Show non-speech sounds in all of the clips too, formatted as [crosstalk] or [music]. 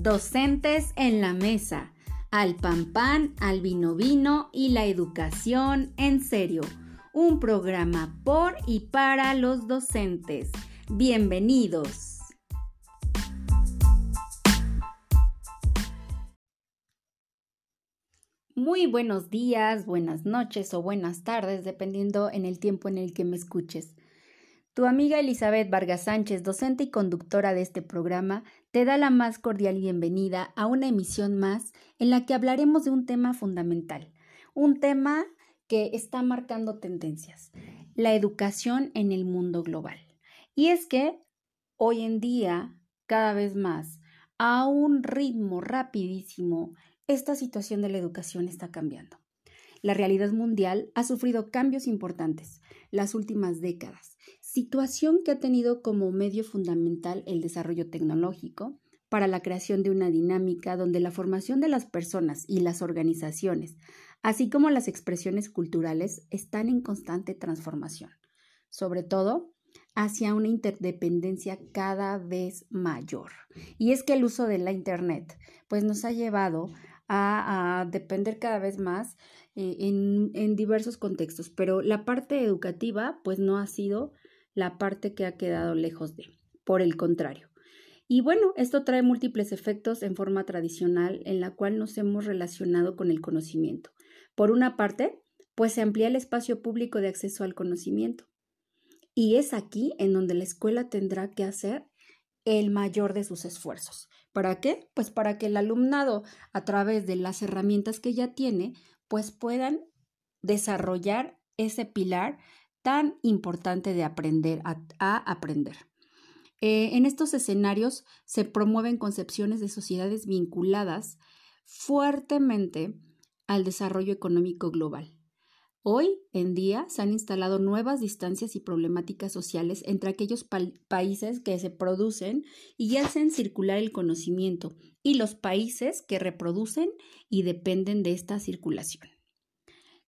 Docentes en la mesa, al pan pan, al vino vino y la educación en serio. Un programa por y para los docentes. Bienvenidos. Muy buenos días, buenas noches o buenas tardes, dependiendo en el tiempo en el que me escuches. Tu amiga Elizabeth Vargas Sánchez, docente y conductora de este programa, te da la más cordial bienvenida a una emisión más en la que hablaremos de un tema fundamental, un tema que está marcando tendencias, la educación en el mundo global. Y es que hoy en día, cada vez más, a un ritmo rapidísimo, esta situación de la educación está cambiando. La realidad mundial ha sufrido cambios importantes las últimas décadas situación que ha tenido como medio fundamental el desarrollo tecnológico para la creación de una dinámica donde la formación de las personas y las organizaciones, así como las expresiones culturales, están en constante transformación, sobre todo hacia una interdependencia cada vez mayor. Y es que el uso de la Internet pues nos ha llevado a, depender cada vez más eh, en, en diversos contextos, pero la parte educativa pues no ha sido la parte que ha quedado lejos de. Por el contrario. Y bueno, esto trae múltiples efectos en forma tradicional en la cual nos hemos relacionado con el conocimiento. Por una parte, pues se amplía el espacio público de acceso al conocimiento. Y es aquí en donde la escuela tendrá que hacer el mayor de sus esfuerzos. ¿Para qué? Pues para que el alumnado, a través de las herramientas que ya tiene, pues puedan desarrollar ese pilar tan importante de aprender a, aprender. Eh, en estos escenarios se promueven concepciones de sociedades vinculadas fuertemente al desarrollo económico global. Hoy en día se han instalado nuevas distancias y problemáticas sociales entre aquellos países que se producen y hacen circular el conocimiento y los países que reproducen y dependen de esta circulación.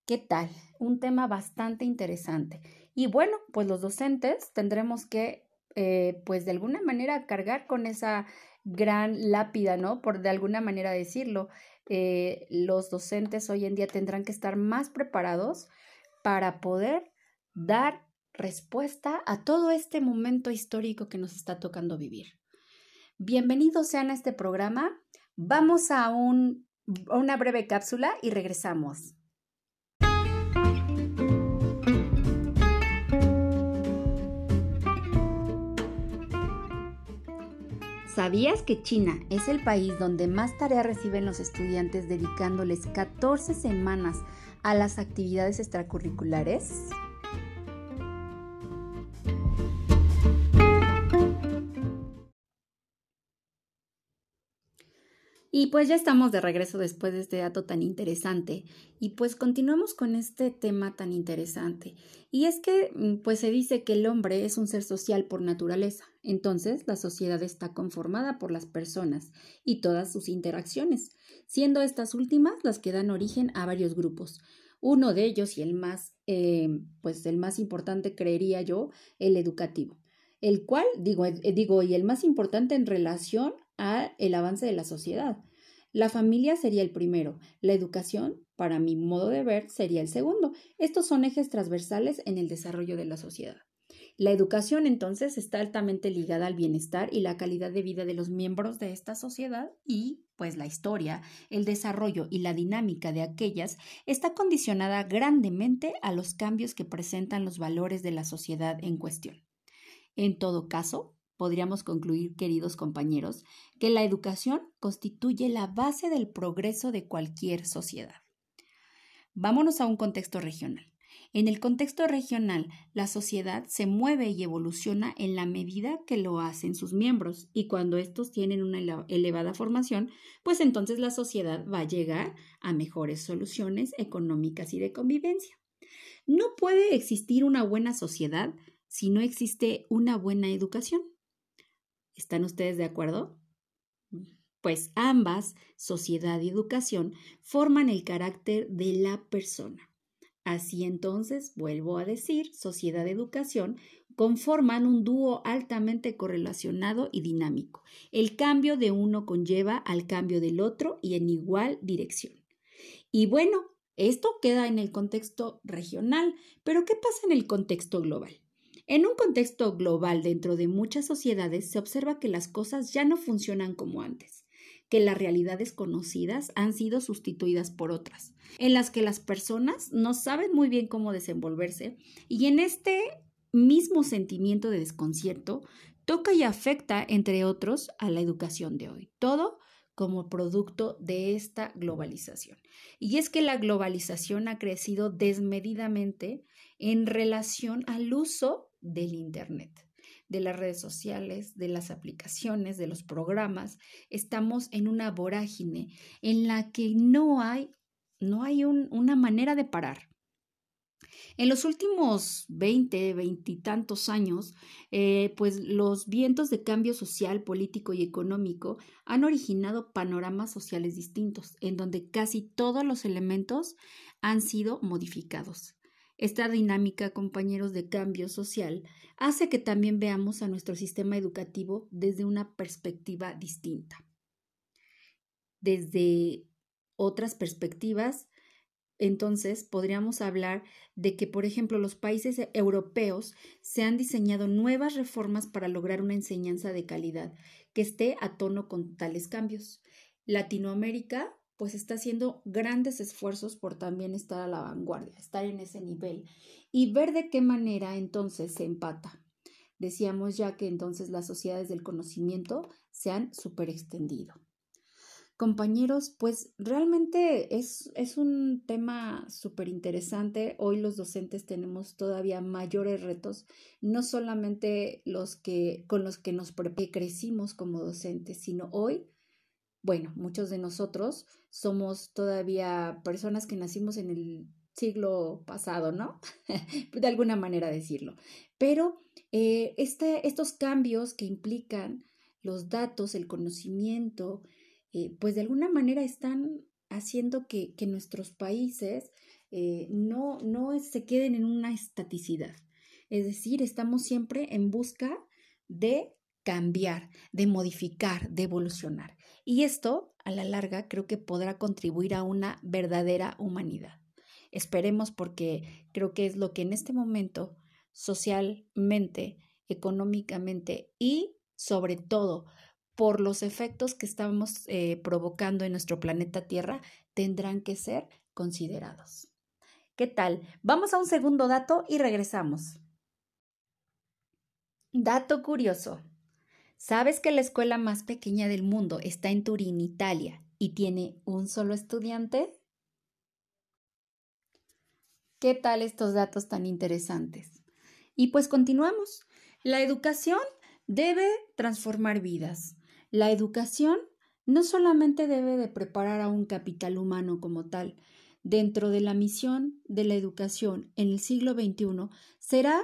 ¿Qué tal? Un tema bastante interesante. Y bueno, pues los docentes tendremos que, eh, pues de alguna manera, cargar con esa gran lápida, ¿no? Por de alguna manera decirlo. Eh, los docentes hoy en día tendrán que estar más preparados para poder dar respuesta a todo este momento histórico que nos está tocando vivir. Bienvenidos sean a este programa. Vamos a, un, a una breve cápsula y regresamos. ¿Sabías que China es el país donde más tareas reciben los estudiantes dedicándoles 14 semanas a las actividades extracurriculares? Y pues ya estamos de regreso después de este dato tan interesante y pues continuamos con este tema tan interesante. Y es que mm, pues se dice que el hombre es un ser social por naturaleza, entonces la sociedad está conformada por las personas y todas sus interacciones, siendo estas últimas las que dan origen a varios grupos. Uno de ellos y el más, eh, pues el más importante creería yo, el educativo el cual, digo, eh, digo, y el más importante en relación a el avance de la sociedad. La familia sería el primero, la educación, para mi modo de ver, sería el segundo. Estos son ejes transversales en el desarrollo de la sociedad. La educación entonces está altamente ligada al bienestar y la calidad de vida de los miembros de esta sociedad y, pues, la historia, el desarrollo y la dinámica de aquellas está condicionada grandemente a los cambios que presentan los valores de la sociedad en cuestión. En todo caso, podríamos concluir, queridos compañeros, que la educación constituye la base del progreso de cualquier sociedad. Vámonos a un contexto regional. En el contexto regional, la sociedad se mueve y evoluciona en la medida que lo hacen sus miembros y cuando estos tienen una elevada formación, pues entonces la sociedad va a llegar a mejores soluciones económicas y de convivencia. No puede existir una buena sociedad si no existe una buena educación. ¿Están ustedes de acuerdo? Pues ambas, sociedad y educación, forman el carácter de la persona. Así entonces, vuelvo a decir, sociedad-educación conforman un dúo altamente correlacionado y dinámico. El cambio de uno conlleva al cambio del otro y en igual dirección. Y bueno, esto queda en el contexto regional, pero ¿qué pasa en el contexto global? En un contexto global dentro de muchas sociedades se observa que las cosas ya no funcionan como antes, que las realidades conocidas han sido sustituidas por otras, en las que las personas no saben muy bien cómo desenvolverse y en este mismo sentimiento de desconcierto toca y afecta, entre otros, a la educación de hoy. Todo como producto de esta globalización. Y es que la globalización ha crecido desmedidamente en relación al uso del Internet, de las redes sociales, de las aplicaciones, de los programas. Estamos en una vorágine en la que no hay, no hay una manera de parar. En los últimos 20, veintitantos años, eh, pues los vientos de cambio social, político y económico han originado panoramas sociales distintos, en donde casi todos los elementos han sido modificados. Esta dinámica, compañeros de cambio social, hace que también veamos a nuestro sistema educativo desde una perspectiva distinta. Desde otras perspectivas, entonces podríamos hablar de que, por ejemplo, los países europeos se han diseñado nuevas reformas para lograr una enseñanza de calidad que esté a tono con tales cambios. Latinoamérica pues está haciendo grandes esfuerzos por también estar a la vanguardia, estar en ese nivel y ver de qué manera entonces se empata. Decíamos ya que entonces las sociedades del conocimiento se han extendido. Compañeros, pues realmente es, es un tema súper interesante. Hoy los docentes tenemos todavía mayores retos, no solamente los que con los que nos crecimos como docentes, sino hoy bueno, muchos de nosotros somos todavía personas que nacimos en el siglo pasado, ¿no? [laughs] de alguna manera decirlo. Pero eh, este, estos cambios que implican los datos, el conocimiento, eh, pues de alguna manera están haciendo que, que nuestros países eh, no, no se queden en una estaticidad. Es decir, estamos siempre en busca de cambiar, de modificar, de evolucionar. Y esto, a la larga, creo que podrá contribuir a una verdadera humanidad. Esperemos porque creo que es lo que en este momento, socialmente, económicamente y sobre todo por los efectos que estamos eh, provocando en nuestro planeta Tierra, tendrán que ser considerados. ¿Qué tal? Vamos a un segundo dato y regresamos. Dato curioso. ¿Sabes que la escuela más pequeña del mundo está en Turín, Italia, y tiene un solo estudiante? ¿Qué tal estos datos tan interesantes? Y pues continuamos. La educación debe transformar vidas. La educación no solamente debe de preparar a un capital humano como tal, dentro de la misión de la educación en el siglo XXI será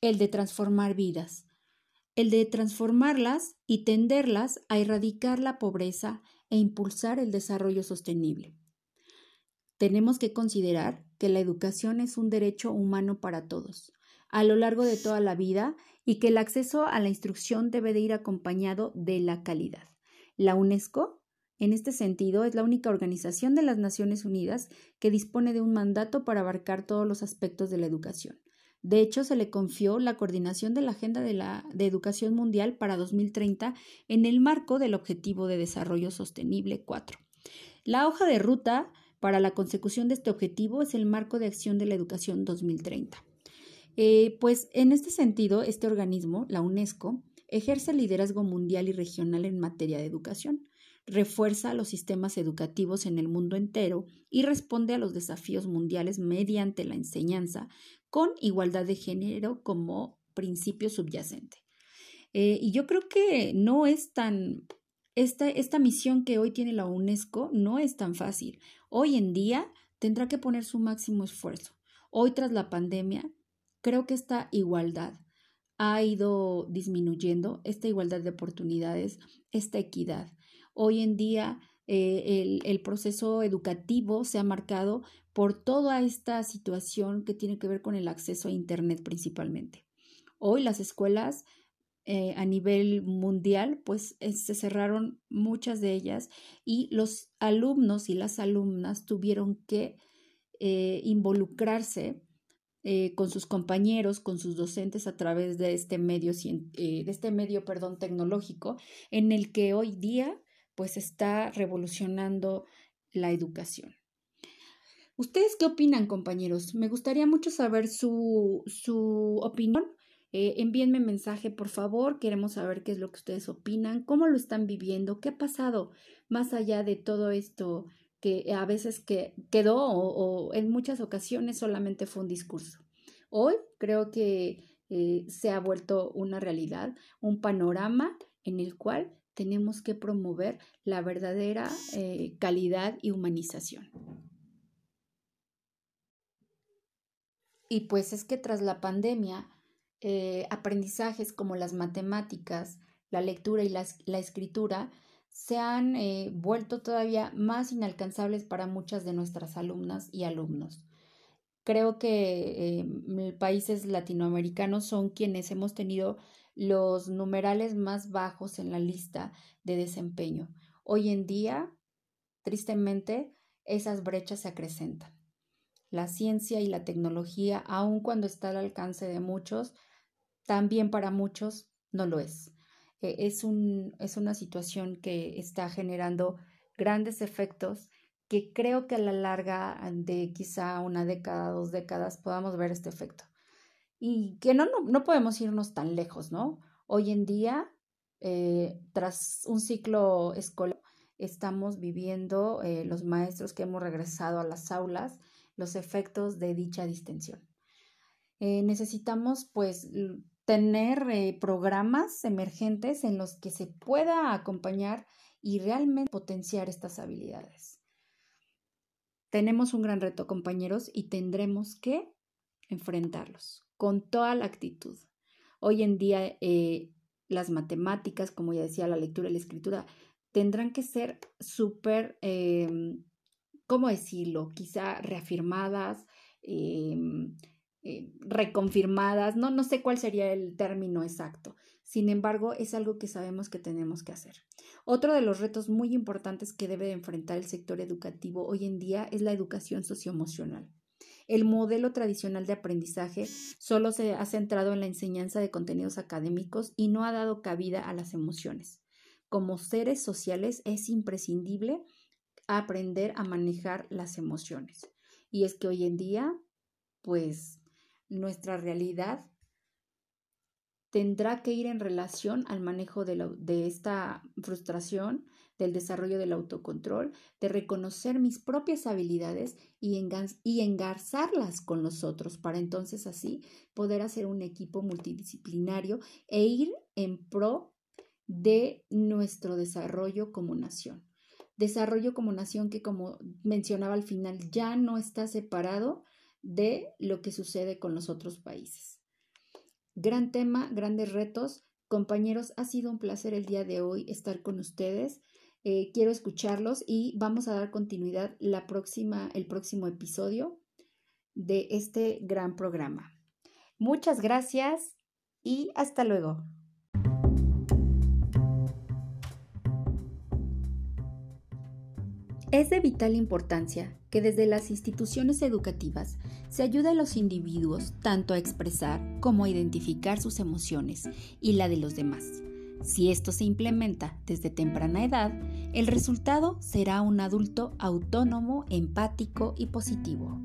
el de transformar vidas, el de transformarlas y tenderlas a erradicar la pobreza e impulsar el desarrollo sostenible. Tenemos que considerar que la educación es un derecho humano para todos, a lo largo de toda la vida, y que el acceso a la instrucción debe de ir acompañado de la calidad. La UNESCO, en este sentido, es la única organización de las Naciones Unidas que dispone de un mandato para abarcar todos los aspectos de la educación. De hecho, se le confió la coordinación de la Agenda de, la, de Educación Mundial para 2030 en el marco del Objetivo de Desarrollo Sostenible 4. La hoja de ruta para la consecución de este objetivo es el Marco de Acción de la Educación 2030. Eh, pues en este sentido, este organismo, la UNESCO, ejerce liderazgo mundial y regional en materia de educación, refuerza los sistemas educativos en el mundo entero y responde a los desafíos mundiales mediante la enseñanza, con igualdad de género como principio subyacente. Eh, y yo creo que no es tan, esta, esta misión que hoy tiene la UNESCO no es tan fácil. Hoy en día tendrá que poner su máximo esfuerzo. Hoy tras la pandemia, creo que esta igualdad ha ido disminuyendo, esta igualdad de oportunidades, esta equidad. Hoy en día eh, el, proceso educativo se ha marcado por toda esta situación que tiene que ver con el acceso a Internet principalmente. Hoy las escuelas eh, a nivel mundial, pues eh, se cerraron muchas de ellas y los alumnos y las alumnas tuvieron que involucrarse con sus compañeros, con sus docentes a través de este medio, de este medio perdón, tecnológico en el que hoy día pues está revolucionando la educación. ¿Ustedes qué opinan, compañeros? Me gustaría mucho saber su, su opinión eh, envíenme mensaje, por favor. Queremos saber qué es lo que ustedes opinan, cómo lo están viviendo, qué ha pasado más allá de todo esto que a veces que quedó o, en muchas ocasiones solamente fue un discurso. Hoy creo que eh, se ha vuelto una realidad, un panorama en el cual tenemos que promover la verdadera eh, calidad y humanización. Y pues es que tras la pandemia eh, aprendizajes como las matemáticas, la lectura y la, escritura se han eh, vuelto todavía más inalcanzables para muchas de nuestras alumnas y alumnos. Creo que eh, países latinoamericanos son quienes hemos tenido los numerales más bajos en la lista de desempeño. Hoy en día, tristemente, esas brechas se acrecentan. La ciencia y la tecnología, aun cuando está al alcance de muchos, también para muchos no lo es. Eh, es, un, es una situación que está generando grandes efectos que creo que a la larga de quizá una década, dos décadas, podamos ver este efecto. Y que no, no, podemos irnos tan lejos, ¿no? Hoy en día, eh, tras un ciclo escolar, estamos viviendo eh, los maestros que hemos regresado a las aulas los efectos de dicha distensión. necesitamos pues tener eh, programas emergentes en los que se pueda acompañar y realmente potenciar estas habilidades. Tenemos un gran reto, compañeros, y tendremos que enfrentarlos con toda la actitud. Hoy en día, eh, las matemáticas, como ya decía, la lectura y la escritura, tendrán que ser súper, eh, ¿cómo decirlo? Quizá reafirmadas, em, eh, reconfirmadas, no, no sé cuál sería el término exacto. Sin embargo, es algo que sabemos que tenemos que hacer. Otro de los retos muy importantes que debe enfrentar el sector educativo hoy en día es la educación socioemocional. El modelo tradicional de aprendizaje solo se ha centrado en la enseñanza de contenidos académicos y no ha dado cabida a las emociones. Como seres sociales es imprescindible aprender a manejar las emociones. Y es que hoy en día, pues nuestra realidad tendrá que ir en relación al manejo de, esta frustración, del desarrollo del autocontrol, de reconocer mis propias habilidades y, y engarzarlas con los otros para entonces así poder hacer un equipo multidisciplinario e ir en pro de nuestro desarrollo como nación. Desarrollo como nación que, como mencionaba al final, ya no está separado de lo que sucede con los otros países. Gran tema, grandes retos. Compañeros, ha sido un placer el día de hoy estar con ustedes. Eh, quiero escucharlos y vamos a dar continuidad la próxima, el próximo episodio de este gran programa. Muchas gracias y hasta luego. Es de vital importancia que desde las instituciones educativas se ayude a los individuos tanto a expresar como a identificar sus emociones y la de los demás. Si esto se implementa desde temprana edad, el resultado será un adulto autónomo, empático y positivo.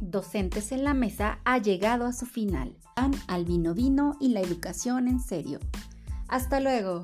Docentes en la Mesa ha llegado a su final. Al vino vino y la educación en serio. Hasta luego.